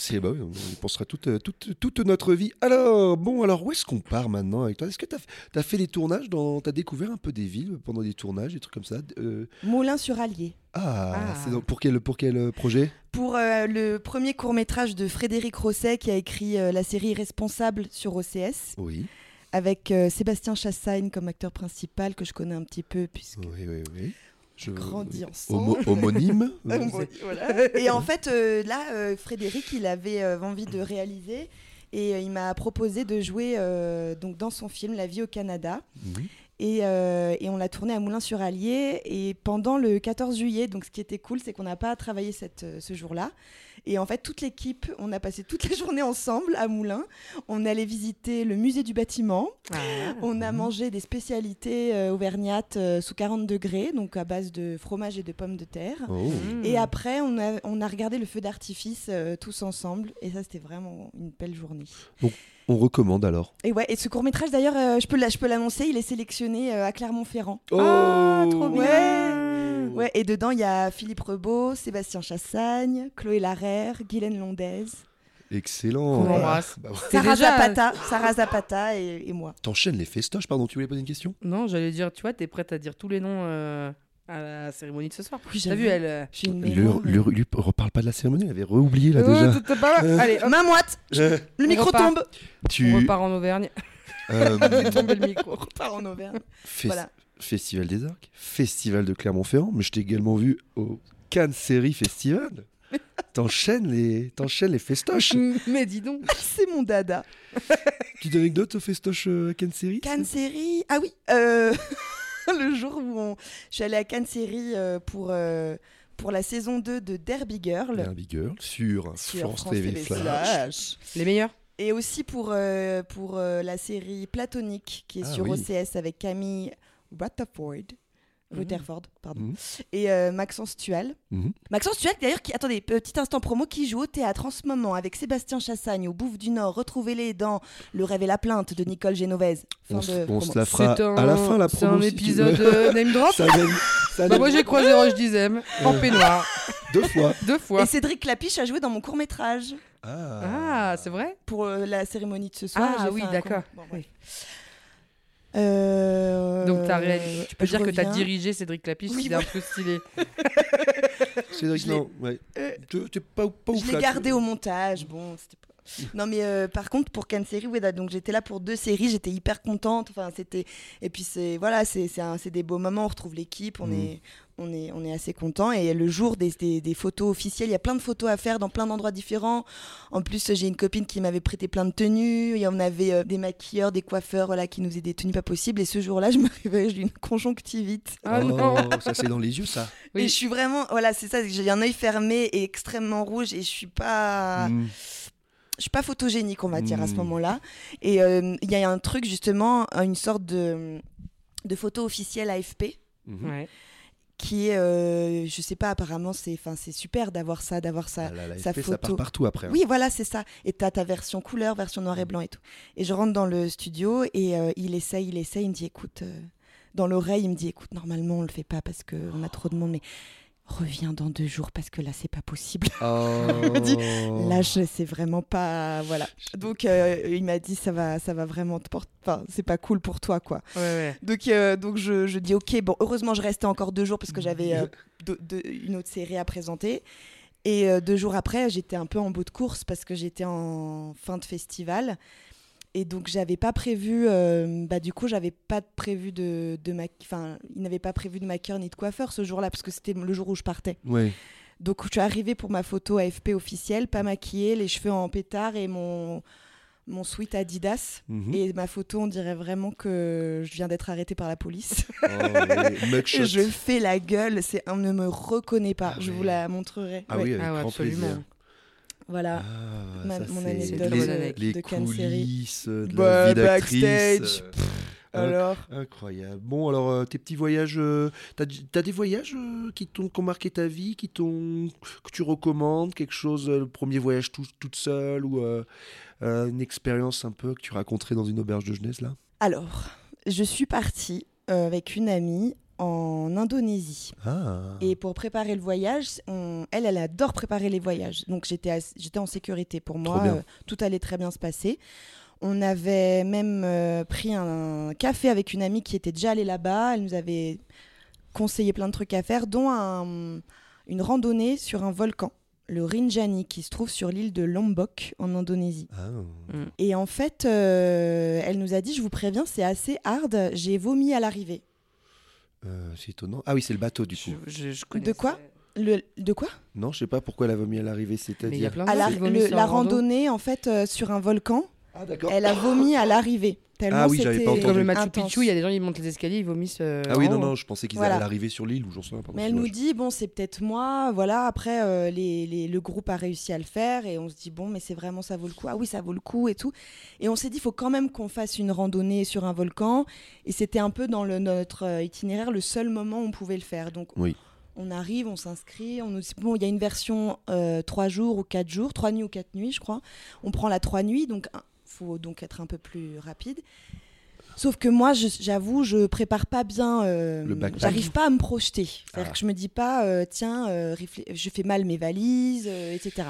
C'est bah on y pensera toute, euh, toute, toute notre vie. Alors, bon, alors où est-ce qu'on part maintenant avec toi? Est-ce que tu as, fait les tournages dans... Tu as découvert un peu des villes pendant des tournages, des trucs comme ça Euh, Moulin-sur-Allier. Ah, Ah. c'est pour quel, pour quel euh, projet? Pour euh, le premier court-métrage de Frédéric Rosset qui a écrit euh, la série Responsable sur OCS, Oui, avec Sébastien Chassagne comme acteur principal, que je connais un petit peu, puisque oui, oui. oui. Je... grandi Homo- ensemble. homonyme <laughs> Ah, bon, voilà. Et en fait, euh, là, euh, Frédéric, il avait euh, envie de réaliser et il m'a proposé de jouer donc dans son film La vie au Canada. Et, et on l'a tourné à Moulins-sur-Allier et pendant le 14 juillet. Donc, ce qui était cool, c'est qu'on n'a pas travaillé cette, ce jour-là. Et en fait, toute l'équipe, on a passé toute la <laughs> journée ensemble à Moulins. On allait visiter le musée du bâtiment. Ah. On a mangé des spécialités euh, auvergnates euh, sous 40 degrés, donc à base de fromage et de pommes de terre. Oh. Mmh. Et après, on a, on a regardé le feu d'artifice euh, tous ensemble. Et ça, c'était vraiment une belle journée. On recommande alors. Et ouais, et ce court-métrage, d'ailleurs, euh, je peux la- je peux l'annoncer, il est sélectionné euh, à Clermont-Ferrand. Ah, Oh trop bien. Ouais. Ouais, et dedans, il y a Philippe Rebaud, Sébastien Chassagne, Chloé Larère, Guylaine Londaise, Excellent. Embrasse. Bah, ouais. C'est Sarah déjà- Zapata, Sarah Zapata et, et moi. T'enchaînes les festoches, pardon, tu voulais poser une question? Non, j'allais dire, tu vois, t'es prête à dire tous les noms euh, à la cérémonie de ce soir. Oui, T'as vu, elle. euh, lui, lui reparle pas de la cérémonie, elle avait re-oublié là déjà. pas- Euh. Allez, hop, Main moite, Euh, le On micro repart. tombe. on tu. repart en Auvergne. euh, <laughs> le micro. On repart en Auvergne. fes- Voilà. Festival des Arcs, Festival de Clermont-Ferrand, mais je t'ai également vu au Cannes Série Festival. <laughs> T'enchaînes les, t'enchaînes les festoches. Mais dis donc. <laughs> C'est mon dada. Petite anecdote au festoche euh, à Cannes Série Cannes Série. Ah oui, euh, <laughs> le jour où on... je suis allée à Cannes Série euh, pour, euh, pour la saison 2 de Derby Girl. Derby Girl sur, Sur France, France TV TV Flash. Flash. Les meilleurs? Et aussi pour, euh, pour euh, la série Platonique qui est Ah sur oui. OCS avec Camille Rutherford. Rutherford, pardon. Mhm. Et euh, Maxence Tual. Mhm. Maxence Tual, d'ailleurs, qui, attendez, petit instant promo, qui joue au théâtre en ce moment avec Sébastien Chassagne au Bouffe du Nord. Retrouvez-les dans Le rêve et la plainte de Nicole Génovese. Fin On, de se- on promo. se la fera C'est un, à la fin la C'est promo. un si tu épisode veux. euh, name drop. <laughs> Ça donne- ça Bah, moi j'ai croisé Roche Dizem en Euh. peignoir. <laughs> Deux fois. <laughs> Deux fois. Et Cédric Clapiche a joué dans mon court métrage Ah, c'est vrai? Pour euh, la cérémonie de ce soir. Ah oui, un d'accord. Euh, Donc t'as réalisé- tu peux je dire que tu as reviens. dirigé Cédric Clapiche, Oui, c'est un peu stylé. <laughs> Cédric, Je l'ai- non, ouais. Euh, Tu- pas, pas ouf Je l'ai gardé tu- au montage. Bon, c'était pas. <laughs> Non mais euh, par contre pour Cannes série, donc j'étais là pour deux séries, j'étais hyper contente. Enfin c'était et puis c'est voilà c'est c'est un- c'est des beaux moments, on retrouve l'équipe, on Mhm. est on est on est assez content et le jour des, des, des photos officielles, il y a plein de photos à faire dans plein d'endroits différents. En plus j'ai une copine qui m'avait prêté plein de tenues, et on avait euh, des maquilleurs, des coiffeurs voilà qui nous faisaient des tenues pas possibles et ce jour-là je me <laughs> réveille, j'ai une conjonctivite. Ah oh, non <laughs> ça c'est dans les yeux ça. Oui. Et je suis vraiment voilà c'est ça, j'ai un œil fermé et extrêmement rouge et je suis pas Mm. Je suis pas photogénique, on va dire, à ce Mm. moment-là. Et euh, il y a un truc, justement, une sorte de, de photo officielle AFP, Mhm. Ouais. qui est, euh, je sais pas, apparemment, c'est enfin, c'est super d'avoir ça, d'avoir ça. Ah là, la sa FP, ça part photo. partout après. hein. Oui, voilà, c'est ça. Et t'as ta version couleur, version noir et blanc et tout. Et je rentre dans le studio et euh, il essaye, il essaye, il me dit, écoute, euh, dans l'oreille, il me dit, écoute, normalement, on le fait pas parce qu'on a trop de monde, mais reviens dans deux jours parce que là, c'est pas possible. <laughs> Oh. dit, Là, je sais vraiment pas, voilà. Donc, euh, il m'a dit, ça va, ça va vraiment te porter. Enfin, c'est pas cool pour toi, quoi. Ouais, ouais. Donc, euh, donc je, je dis, ok, bon, heureusement, je restais encore deux jours parce que j'avais euh, <laughs> de- de- une autre série à présenter. Et deux jours après, j'étais un peu en bout de course parce que j'étais en fin de festival. Et donc, j'avais pas prévu. euh, bah, du coup, j'avais pas prévu de, de ma... Enfin, il n'avait pas prévu de maquilleur ni de coiffeur ce jour-là parce que c'était le jour où je partais. Ouais. Donc, je suis arrivée pour ma photo AFP officielle, pas maquillée, les cheveux en pétard et mon, mon sweat Adidas. Mhm. Et ma photo, on dirait vraiment que je viens d'être arrêtée par la police. Oh. Et <laughs> je fais la gueule, c'est on ne me reconnaît pas. Ah je vous la montrerai. Ah Ouais. oui, avec Ah ouais, grand absolument. plaisir. Voilà. Ah, Ma- ça, mon anecdote les, de- les de coulisses de la Bah, vie d'actrice. backstage. euh, Pff, Alors Incroyable. Bon, alors, euh, tes petits voyages, euh, t'as as des voyages euh, qui t'ont qui ont marqué ta vie, qui t'ont que tu recommandes, quelque chose, euh, le premier voyage tout- toute seule ou euh, euh, une expérience un peu que tu raconterais dans une auberge de jeunesse là? Alors, je suis partie euh, avec une amie en Indonésie. Ah. Et pour préparer le voyage, on- elle, elle adore préparer les voyages. Donc j'étais en sécurité pour moi. bien. euh, tout allait très bien se passer. On avait même euh, pris un café avec une amie qui était déjà allée là-bas. Elle nous avait conseillé plein de trucs à faire, dont un- une randonnée sur un volcan, le Rinjani, qui se trouve sur l'île de Lombok en Indonésie. Ah. Et en fait, euh, elle nous a dit, je vous préviens, c'est assez hard. J'ai vomi à l'arrivée. Euh, c'est étonnant. Ah oui, c'est le bateau du coup. Je, je, je De quoi Le, de quoi Non, je sais pas pourquoi elle a vomi à l'arrivée, Mais il y a c'est-à-dire. plein de à la, la randonnée en fait euh, sur un volcan, Ah d'accord. elle a vomi à l'arrivée. Tellement Ah oui, j'avais c'était pas entendu. Comme le Machu. Picchu, il y a des gens qui montent les escaliers, ils vomissent. euh, Ah oui, non, haut. non, je pensais qu'ils Voilà. allaient arriver sur l'île ou j'en sais rien. pardon, Mais elle nous dit bon c'est peut-être moi, voilà. Après euh, les, les- le groupe a réussi à le faire et on se dit bon mais c'est vraiment ça vaut le coup. Ah oui ça vaut le coup et tout. Et on s'est dit il faut quand même qu'on fasse une randonnée sur un volcan. Et c'était un peu dans le, notre euh, itinéraire le seul moment où on pouvait le faire. Donc Oui. on arrive, on s'inscrit, on nous dit bon il y a une version euh, trois jours ou quatre jours, trois nuits ou quatre nuits je crois. On prend la trois nuits donc faut donc être un peu plus rapide. Sauf que moi, j'avoue, je prépare pas bien. euh. J'arrive pas à me projeter. C'est-à-dire Ah. que je me dis pas, euh, tiens, euh, je fais mal mes valises, euh, etc.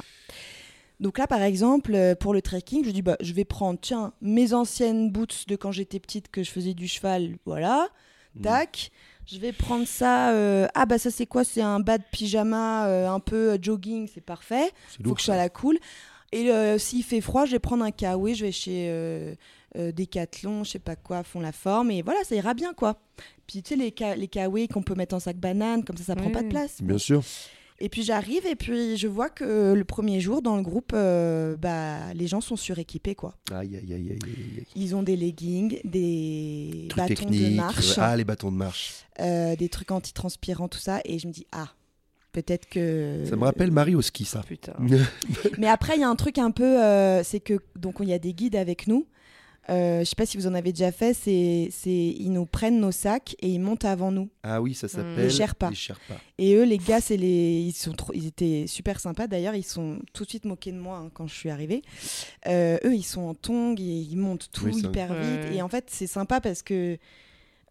Donc là, par exemple, pour le trekking, je dis, bah, je vais prendre, tiens, mes anciennes boots de quand j'étais petite, que je faisais du cheval, voilà, Mm. tac. Je vais prendre ça. ah bah ça c'est quoi? C'est un bas de pyjama un peu jogging, c'est parfait faut lourd, que je sois à la cool. Et euh, s'il fait froid, je vais prendre un kawaii, je vais chez euh, euh, Decathlon, je sais pas quoi, font la forme, et voilà, ça ira bien, quoi. Puis tu sais, les, ka les kawaii qu'on peut mettre en sac banane, comme ça, ça prend Oui, pas de place. Bien sûr. Et puis j'arrive, et puis je vois que le premier jour, dans le groupe, euh, bah, les gens sont suréquipés, quoi. Aïe, aïe, aïe, aïe. Ils ont des leggings, des Trucs bâtons de marche, Ah, les bâtons de marche. euh, des trucs antitranspirants, tout ça, et je me dis, ah, peut-être que... Ça me rappelle Marie au ski, ça. Putain. <laughs> Mais après, il y a un truc un peu, euh, c'est que donc il y a des guides avec nous. Euh, je sais pas si vous en avez déjà fait. C'est, c'est, ils nous prennent nos sacs et ils montent avant nous. Ah oui, ça s'appelle Les Sherpas. Les Sherpas. Et eux, les gars, c'est les, ils sont trop, ils étaient super sympas. D'ailleurs, ils sont tout de suite moqués de moi hein, quand je suis arrivée. Euh, eux, ils sont en tongs et ils montent tout Oui, hyper vite. Et en fait, c'est sympa parce que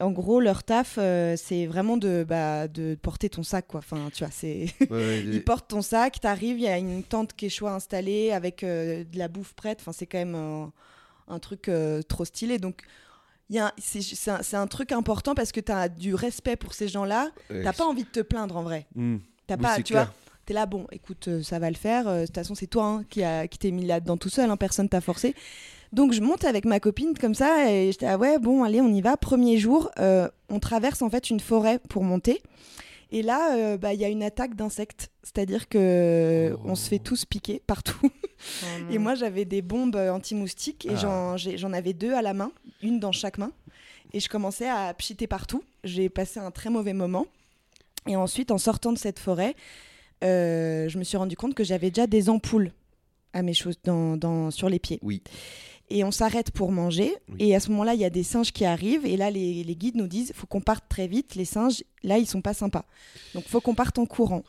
En gros, leur taf, euh, c'est vraiment de, bah, de porter ton sac, quoi. Enfin, tu vois, c'est. Ouais, <laughs> ouais, Ils portent ton sac, t'arrives, il y a une tente quechua installée avec euh, de la bouffe prête. Enfin, c'est quand même un, un truc euh, trop stylé. Donc, c'est c'est un, un truc important parce que tu as du respect pour ces gens-là. T'as pas envie de te plaindre en vrai. Hmm. T'as Oui, pas, tu clair. vois. T'es là, bon, écoute, euh, ça va le faire. euh, De toute façon, c'est toi hein, qui, a, qui t'es mis là-dedans tout seul. hein, personne t'a forcé. Donc, je monte avec ma copine comme ça et j'étais, ah ouais, bon, allez, on y va. Premier jour, euh, on traverse en fait une forêt pour monter. Et là, euh, bah, il y a une attaque d'insectes. C'est-à-dire que Oh. on se fait tous piquer partout. Oh. <laughs> Et moi, j'avais des bombes anti-moustiques et Ah. j'en, avais deux à la main, une dans chaque main. Et je commençais à pchiter partout. J'ai passé un très mauvais moment. Et ensuite, en sortant de cette forêt, euh, je me suis rendu compte que j'avais déjà des ampoules à mes choses dans, dans- sur les pieds. Oui. Et on s'arrête pour manger. Oui. Et à ce moment-là, il y a des singes qui arrivent. Et là, les, les guides nous disent faut qu'on parte très vite. Les singes, là, ils sont pas sympas. Donc, faut qu'on parte en courant.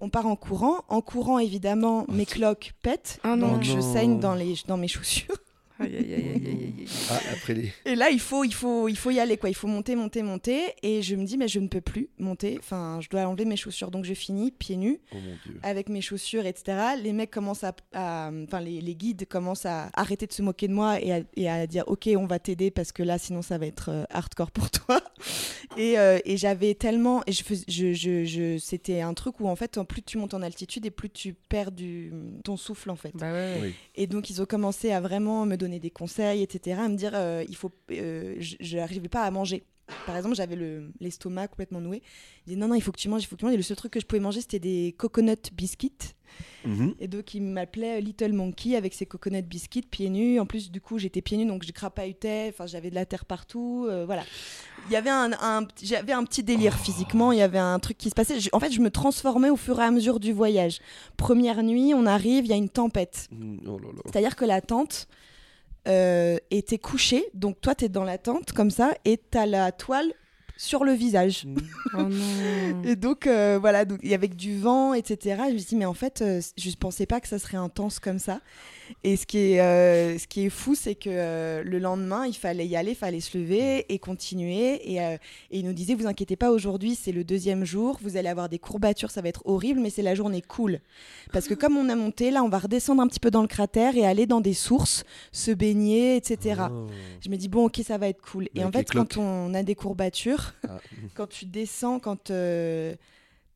On part en courant. En courant, évidemment, mes cloques pètent. Ah non. donc, Oh je saigne dans, les, dans mes chaussures. Aïe, aïe, aïe. Ah, après les. Et là, il faut, il faut, il faut y aller, quoi. Il faut monter, monter, monter. Et je me dis, mais je ne peux plus monter. Enfin, je dois enlever mes chaussures. Donc, je finis pieds nus Oh mon dieu. avec mes chaussures, etc. Les mecs commencent à, à- enfin, les, les guides commencent à arrêter de se moquer de moi et à, et à dire, ok, on va t'aider parce que là, sinon, ça va être euh, hardcore pour toi. <laughs> Et, euh, et j'avais tellement, et je, fais- je, je, je- c'était un truc où en fait, plus tu montes en altitude et plus tu perds du ton souffle en fait. Bah ouais. Oui. Et donc, ils ont commencé à vraiment me donner des conseils, etc., à me dire, euh, il faut, euh, je n'arrivais pas à manger. Par exemple, j'avais le- l'estomac complètement noué. Ils disaient, non, non, il faut que tu manges, il faut que tu manges. Et le seul truc que je pouvais manger, c'était des coconut biscuits. Mhm. Et donc, il m'appelait Little Monkey avec ses coconut biscuits pieds nus. En plus, du coup, j'étais pieds nus, donc je crapahutais. Enfin, j'avais de la terre partout. euh, voilà. Il y avait un, un- j'avais un petit délire Oh. physiquement. Il y avait un truc qui se passait. Je- en fait, je me transformais au fur et à mesure du voyage. Première nuit, on arrive, il y a une tempête. Hmm, Oh. C'est-à-dire que la tente euh, était couchée. Donc, toi, tu es dans la tente comme ça et tu as la toile sur le visage. <laughs> Oh non. Et donc, euh, voilà, donc, et avec du vent, etc. Je me suis dit, mais en fait, euh, je ne pensais pas que ça serait intense comme ça. Et ce qui est, euh, ce qui est fou, c'est que euh, le lendemain, il fallait y aller, il fallait se lever et continuer. Et, euh, et il nous disait, vous inquiétez pas, aujourd'hui, c'est le deuxième jour, vous allez avoir des courbatures, ça va être horrible, mais c'est la journée cool. Parce que comme on a monté, là, on va redescendre un petit peu dans le cratère et aller dans des sources, se baigner, etc. Oh. Je me dis, bon, ok, ça va être cool. Et en fait, quand on a des courbatures, Ah. <laughs> quand tu descends, quand euh,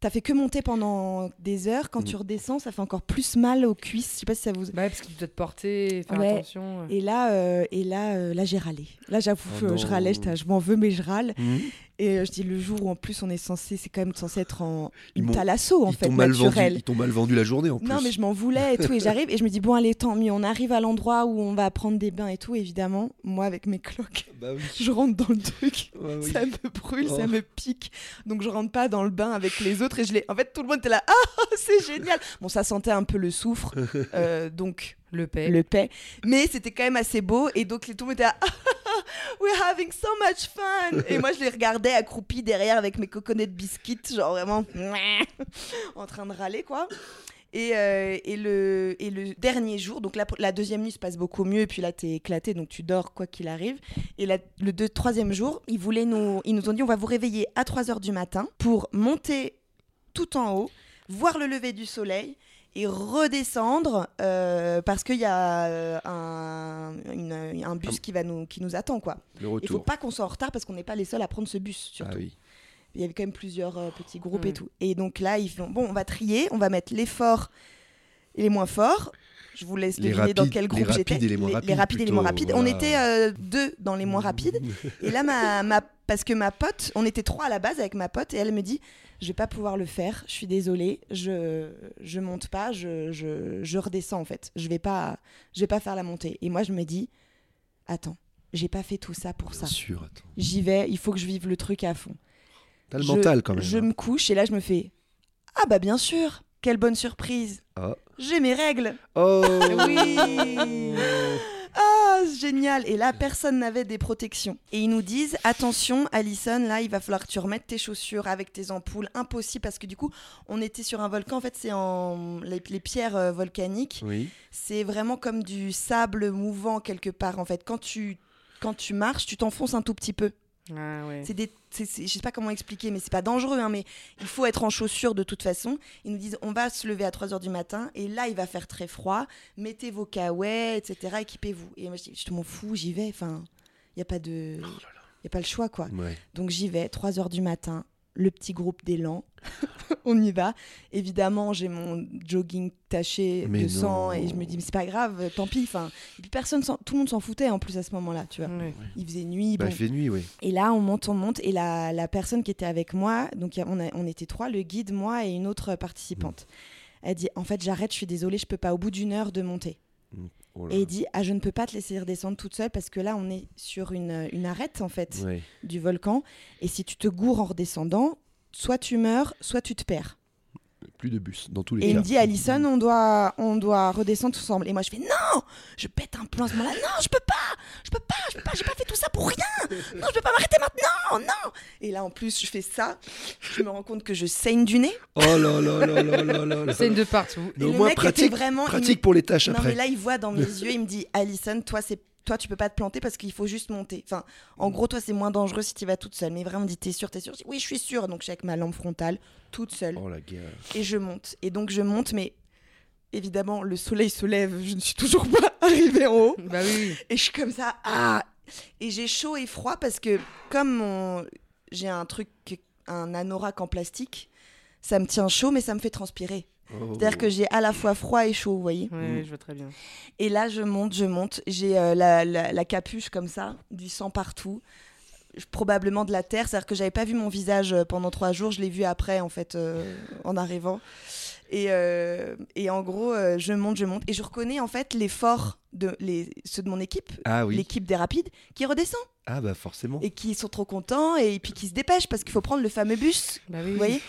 t'as fait que monter pendant des heures, quand Mm. tu redescends, ça fait encore plus mal aux cuisses. Je sais pas si ça vous. Bah ouais, parce que tu dois te porter, faire Ouais. attention. Et là, euh, et là, euh, là, j'ai râlé. Là, j'avoue, Oh euh, je râlais. Je m'en veux, mais je râle. Hmm. Et euh, je dis le jour où en plus on est censé, c'est quand même censé être en Ils une thalasso en Ils fait mal vendu. Ils t'ont mal vendu la journée en plus. Non, mais je m'en voulais et tout. Et j'arrive et je me dis, bon, allez, tant mieux. On arrive à l'endroit où on va prendre des bains et tout. Évidemment, moi, avec mes cloques, Bah oui. <laughs> je rentre dans le truc. Oui. Ça me brûle, Oh. ça me pique. Donc je rentre pas dans le bain avec les autres et je les. En fait, tout le monde était là. Ah, <laughs> c'est génial. Bon, ça sentait un peu le soufre, <laughs> euh, donc Le paix. le paix. Mais c'était quand même assez beau et donc les tout le monde était là. Ah, <laughs> we're having so much fun. Et moi, je les regardais accroupis derrière avec mes coconut biscuits, genre vraiment <laughs> en train de râler quoi. Et, euh, et, le, et le dernier jour, donc la, deuxième nuit se passe beaucoup mieux, et puis là t'es éclaté, donc tu dors quoi qu'il arrive. Et la- le deux, troisième jour, ils, voulaient nous, ils nous ont dit on va vous réveiller à 3h du matin pour monter tout en haut, voir le lever du soleil et redescendre euh, parce qu'il y a euh, un, une- un bus qui, va nous, qui nous attend. quoi. Il faut retour. pas qu'on soit en retard parce qu'on n'est pas les seuls à prendre ce bus. Surtout. Ah oui. Il y avait quand même plusieurs euh, petits groupes Mm. et tout. Et donc là, ils font bon, on va trier, on va mettre les forts et les moins forts. Je vous laisse Les deviner dans quel les groupe j'étais. rapides et les moins rapides, rapides et les moins rapides. On était euh, deux dans les moins rapides. <laughs> Et là, ma, ma- parce que ma pote, on était trois à la base avec ma pote, et elle me dit Je vais pas pouvoir le faire, je suis désolée, je, je monte pas, je, je, je redescends en fait. Je vais pas, je vais pas faire la montée. Et moi, je me dis Attends, j'ai pas fait tout ça pour Bien ça. sûr. Attends. J'y vais, il faut que je vive le truc à fond. T'as le Je- mental quand même. Je hein. me couche et là, je me fais Ah bah bien sûr, quelle bonne surprise. Ah. J'ai mes règles. Oh Oui. Ah, c'est génial. Et là, personne n'avait des protections. Et ils nous disent attention, Alison, là, il va falloir que tu remettes tes chaussures avec tes ampoules. Impossible parce que du coup, on était sur un volcan. En fait, c'est en les, les pierres euh, volcaniques. Oui. C'est vraiment comme du sable mouvant quelque part. En fait, quand tu quand tu marches, tu t'enfonces un tout petit peu. Ah ouais. C'est des, c'est- c'est- je sais pas comment expliquer, mais c'est pas dangereux, hein, mais il faut être en chaussures de toute façon. Ils nous disent, on va se lever à 3h du matin, et là, il va faire très froid, mettez vos kawaii, etc., équipez-vous. Et moi, je dis, je m'en fous, j'y vais, enfin, il n'y a pas de... Il y a pas le choix, quoi. Ouais. Donc j'y vais, 3h du matin, le petit groupe d'élan, <laughs> on y va. Évidemment, j'ai mon jogging taché Mais de sang, non. et je me dis, mais c'est pas grave, tant pis. Enfin, et puis personne, tout le monde s'en foutait en plus à ce moment-là, tu vois. Il faisait nuit, Bah, bon. il fait nuit, oui. Et là, on monte, on monte. Et la, la personne qui était avec moi, donc on, a- on était trois, le guide, moi et une autre participante. Elle dit En fait, j'arrête, je suis désolée, je peux pas, au bout d'une heure de monter. Oh Et il dit Ah, je ne peux pas te laisser redescendre toute seule parce que là, on est sur une, une arête, en fait. Ouais. du volcan. Et si tu te gourres en redescendant, soit tu meurs, soit tu te perds. Plus de bus, dans tous les Et cas. il me dit Alison, on doit, on doit redescendre ensemble. Et moi, je fais Non Je pète un plomb à ce moment-là. Non, je peux pas Je peux pas Je peux pas J'ai pas fait tout ça pour rien Non, je peux pas m'arrêter maintenant Non Et là, en plus, je fais ça. Je me rends compte que je saigne du nez. Oh là là là là là là là. C'est <laughs> de partout. Mais Et au le moins mec était pratique, vraiment- pratique me- pour les tâches Non, après. mais là, il voit dans mes <laughs> yeux, il me dit Alison, toi, c'est. Toi, tu peux pas te planter parce qu'il faut juste monter. Enfin, en gros, toi, c'est moins dangereux si tu vas toute seule. Mais vraiment, me dit T'es sûre, t'es sûre Je dis, Oui, je suis sûre. Donc, je suis avec ma lampe frontale, toute seule. Oh la guerre. et je monte. Et donc je monte, mais évidemment, le soleil se lève, je ne suis toujours pas <laughs> arrivée en haut. Bah oui, oui. Et je suis comme ça, ah Et j'ai chaud et froid parce que comme mon- j'ai un truc, un anorak en plastique, ça me tient chaud, mais ça me fait transpirer. Oh. C'est-à-dire que j'ai à la fois froid et chaud, vous voyez. Ouais, je vois très bien. Et là, je monte, je monte. J'ai euh, la, la- la capuche comme ça, du sang partout. Probablement de la terre. C'est-à-dire que j'avais pas vu mon visage euh, pendant trois jours. Je l'ai vu après, en fait, euh, en arrivant. Et, euh, et en gros, euh, je monte, je monte. Et je reconnais, en fait, l'effort de les, ceux de mon équipe, Ah oui. l'équipe des Rapides, qui redescend. Ah bah forcément. Et qui sont trop contents. Et puis qui se dépêchent parce qu'il faut prendre le fameux bus. Bah oui. Vous voyez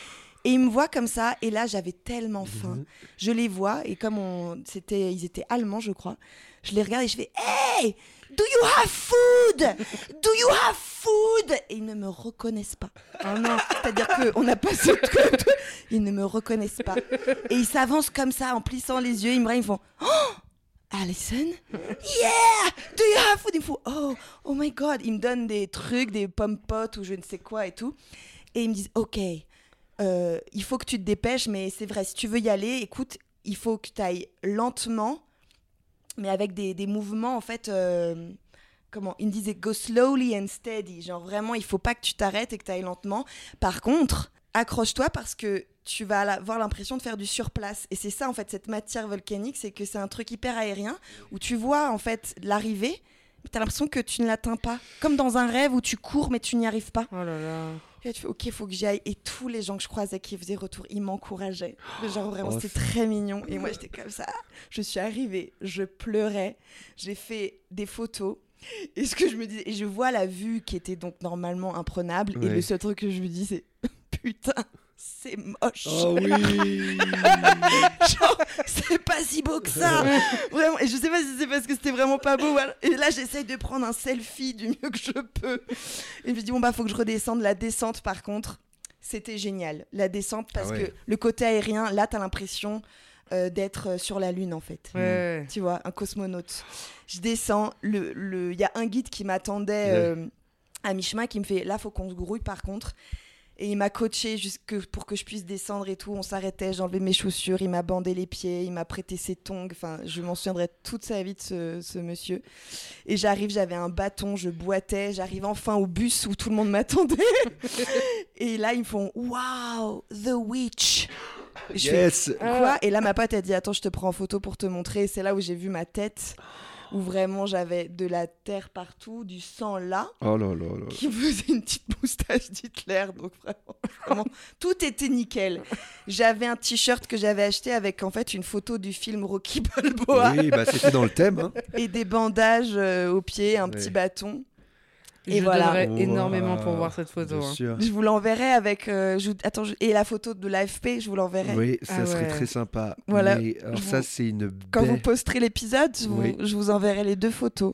et ils me voient comme ça, et là j'avais tellement faim. Mhm. Je les vois, et comme on, c'était, ils étaient allemands, je crois, je les regarde et je fais Hey, do you have food? Do you have food? Et ils ne me reconnaissent pas. Oh non. C'est-à-dire qu'on a passé tout. Ils ne me reconnaissent pas. Et ils s'avancent comme ça, en plissant les yeux, ils me regardent, ils font Oh! Alison? Yeah! Do you have food? Ils me font Oh, oh my god! Ils me donnent des trucs, des pommes potes ou je ne sais quoi et tout. Et ils me disent Ok, euh, il faut que tu te dépêches, mais c'est vrai, si tu veux y aller, écoute, il faut que tu ailles lentement, mais avec des, des mouvements en fait. euh, comment Ils me disaient go slowly and steady. Genre vraiment, il faut pas que tu t'arrêtes et que tu ailles lentement. Par contre, accroche-toi parce que tu vas avoir l'impression de faire du surplace. Et c'est ça en fait, cette matière volcanique, c'est que c'est un truc hyper aérien où tu vois en fait l'arrivée. Mais t'as l'impression que tu ne l'atteins pas. Comme dans un rêve où tu cours mais tu n'y arrives pas. Oh là là. Et là, tu fais, ok, il faut que j'y aille. Et tous les gens que je croisais qui faisaient retour, ils m'encourageaient. Genre vraiment, Oh, c'était très mignon. Et moi, j'étais comme ça. Je suis arrivée, je pleurais. J'ai fait des photos. Et ce que je me dis, et je vois la vue qui était donc normalement imprenable. Et le seul truc que je me dis, c'est <laughs> putain, c'est moche. Oh oui. <laughs> Genre, c'est pas si beau que ça. <laughs> Vraiment. Et je sais pas si c'est parce que c'était vraiment pas beau. Et là, j'essaye de prendre un selfie du mieux que je peux. Et je me dis, bon, bah, faut que je redescende. La descente, par contre, c'était génial. La descente, parce Ah ouais. que le côté aérien, là, t'as l'impression euh, d'être euh, sur la Lune, en fait. Ouais. Tu vois, un cosmonaute. Je descends. Il le, y a un guide qui m'attendait Ouais. euh, à mi-chemin qui me fait, là, faut qu'on se grouille, par contre. Et il m'a coaché jusque pour que je puisse descendre et tout. On s'arrêtait, j'enlevais mes chaussures, il m'a bandé les pieds, il m'a prêté ses tongs. Enfin, je m'en souviendrai toute sa vie de ce, ce monsieur. Et j'arrive, j'avais un bâton, je boitais. J'arrive enfin au bus où tout le monde m'attendait. <laughs> et là, ils me font Wow, the witch. Je fais, Yes. Quoi? Et là, ma pote a dit Attends, je te prends en photo pour te montrer. C'est là où j'ai vu ma tête, où vraiment j'avais de la terre partout, du sang là Oh là là là. qui faisait une petite moustache d'Hitler. Donc vraiment, vraiment, tout était nickel. J'avais un t-shirt que j'avais acheté avec en fait une photo du film Rocky Balboa Oui, bah c'était dans le thème. Hein. et des bandages euh, aux pieds, un petit bâton. Je Et voilà. donnerais Wow. énormément pour voir cette photo. Hein. Je vous l'enverrai avec. euh, je Attends, je- et la photo de l'AFP, je vous l'enverrai. Oui, ça Ah serait ouais. très sympa. Voilà. Mais alors Je ça, c'est une Quand vous posterez l'épisode, je, vous- je vous enverrai les deux photos.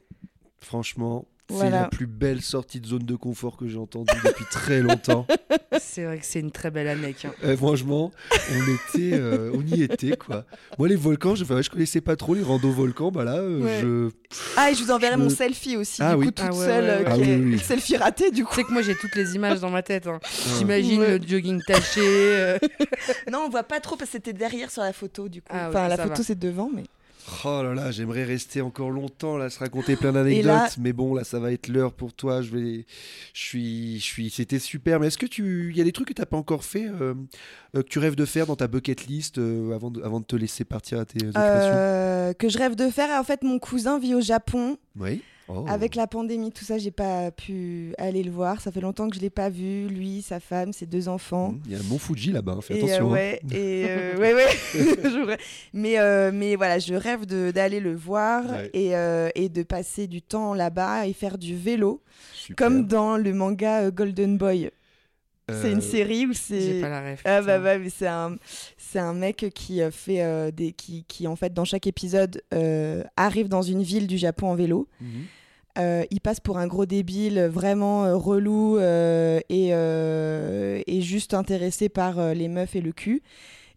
Franchement, C'est Voilà. la plus belle sortie de zone de confort que j'ai entendue depuis très longtemps. <laughs> C'est vrai que c'est une très belle année. hein. Eh, franchement, on était, euh, on y était quoi. Moi, les volcans, je, enfin, je connaissais pas trop les randos volcans. Bah là, euh, Ouais. je. Ah, et je vous enverrai Je mon selfie aussi, Ah du oui. coup, toute Ah ouais, seule, ouais, ouais. Ah qui oui, est- oui. selfie raté, du coup. Tu sais que moi j'ai toutes les images dans ma tête. hein. J'imagine Ouais. le jogging taché. euh. <laughs> Non, on voit pas trop parce que c'était derrière sur la photo, du coup. Ah, enfin, la photo, c'est devant, mais. Oh là là, j'aimerais rester encore longtemps là, se raconter plein d'anecdotes. là- Mais bon, là, ça va être l'heure pour toi. Je vais, je suis, je suis. C'était super. Mais est-ce que tu, il y a des trucs que t'as pas encore fait, euh, euh, que tu rêves de faire dans ta bucket list euh, avant, de, avant de te laisser partir à tes occupations? Euh, que je rêve de faire. En fait, mon cousin vit au Japon. Oui. Oh. Avec la pandémie, tout ça, j'ai pas pu aller le voir. Ça fait longtemps que je l'ai pas vu. Lui, sa femme, ses deux enfants. Mmh, Il y a le Mont Fuji là-bas. hein, Fais Et, euh, attention. hein. et euh, ouais, ouais. <laughs> <laughs> Je rêve. mais, euh, mais voilà, je rêve de- d'aller le voir Ouais. et, euh, et de passer du temps là-bas et faire du vélo, Super. comme dans le manga euh, Golden Boy. C'est Euh, une série où c'est. pas la ref. Ah bah, bah, mais c'est un c'est un mec qui euh, fait euh, des qui, qui en fait dans chaque épisode euh, arrive dans une ville du Japon en vélo. mhm. Euh, il passe pour un gros débile vraiment euh, relou euh, et, euh, et juste intéressé par les meufs et le cul.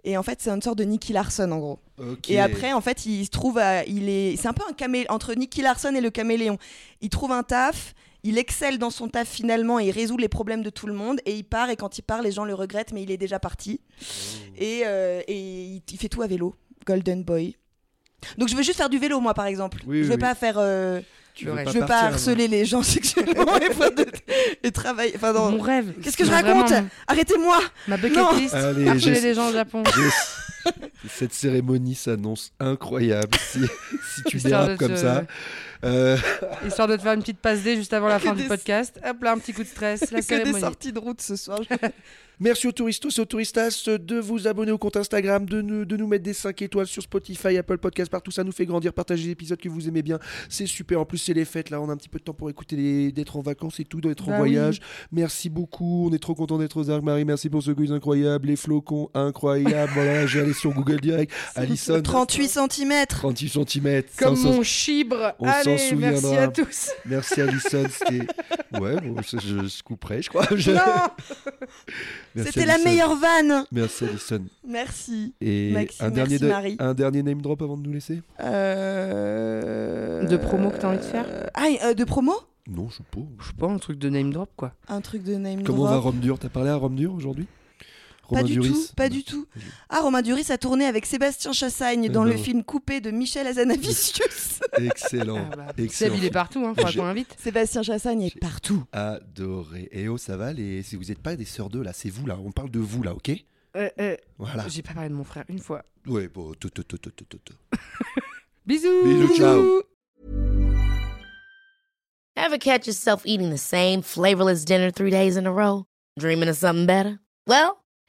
Et en fait, c'est une sorte de Nicky Larson en gros. Et après, en fait, il se trouve, à- il est, c'est un peu un caméléon entre Nicky Larson et le caméléon. Il trouve un taf, il excelle dans son taf finalement, et il résout les problèmes de tout le monde, et il part. Et quand il part, les gens le regrettent, mais il est déjà parti. Et, euh, et il, fait tout à vélo, Golden Boy. Donc je veux juste faire du vélo, moi, par exemple. Oui, je veux oui. pas faire, euh, Tu veux je veux pas partir, harceler les gens <laughs> sexuellement et, faire de- et travailler. Enfin, non. Mon rêve. Qu'est-ce que je raconte Arrêtez-moi Ma bucket Non. list. Allez, harceler les gens au Japon. <laughs> Cette cérémonie s'annonce incroyable si, si tu dérapes comme ça. Euh, Histoire de te faire une petite passe D juste avant la Que fin du des- podcast. Hop là, un petit coup de stress. La <laughs> Que des cérémonie. sorties de route ce soir. <laughs> Merci aux touristos et aux touristas de vous abonner au compte Instagram, de nous, de nous mettre des 5 étoiles sur Spotify, Apple Podcast, partout. Ça nous fait grandir, partager les épisodes que vous aimez bien. C'est super. En plus, c'est les fêtes. Là, on a un petit peu de temps pour écouter, les... d'être en vacances et tout, d'être en Bah voyage. Merci beaucoup. On est trop content d'être aux Arcs Marie. Merci pour ce quiz incroyable. Les flocons incroyables. voilà, j'ai allé sur Google Direct. <laughs> Alison. 38 cm 38 cm. Comme mon chibre. on s'en merci à tous. Merci Alison. C'était. Ouais, bon, je, je couperai, je crois. Je- <laughs> C'était la meilleure vanne Merci Alison. Merci. Et Maxime, un, dernier merci, de- Marie. un dernier name drop avant de nous laisser? Euh... De promo que t'as envie de faire? Ah, euh, de promo? Non, je sais pas. Je sais pas, un truc de name drop quoi. Un truc de name Comment va drop. Rome Dur? T'as parlé à Rome Dur aujourd'hui? Pas du Duris tout, pas Non. du tout. Ah, Romain Duris a tourné avec Sébastien Chassagne dans ben le ouais. film Coupé de Michel Azanavicius. <laughs> Excellent. Ah bah, Excellent. Il est partout, hein, faudra qu'on l'invite. Sébastien Chassagne est partout. Adoré. Et oh, ça va les... Si vous n'êtes pas des sœurs d'eux là, c'est vous là. On parle de vous là, ok? Voilà. J'ai pas parlé de mon frère une fois. Ouais, bon, tout, tout, tout, tout, tout, tout. Bisous Bisous, ciao. Ever catch yourself eating the same flavorless dinner three days in a row? Dreaming of something better? Well,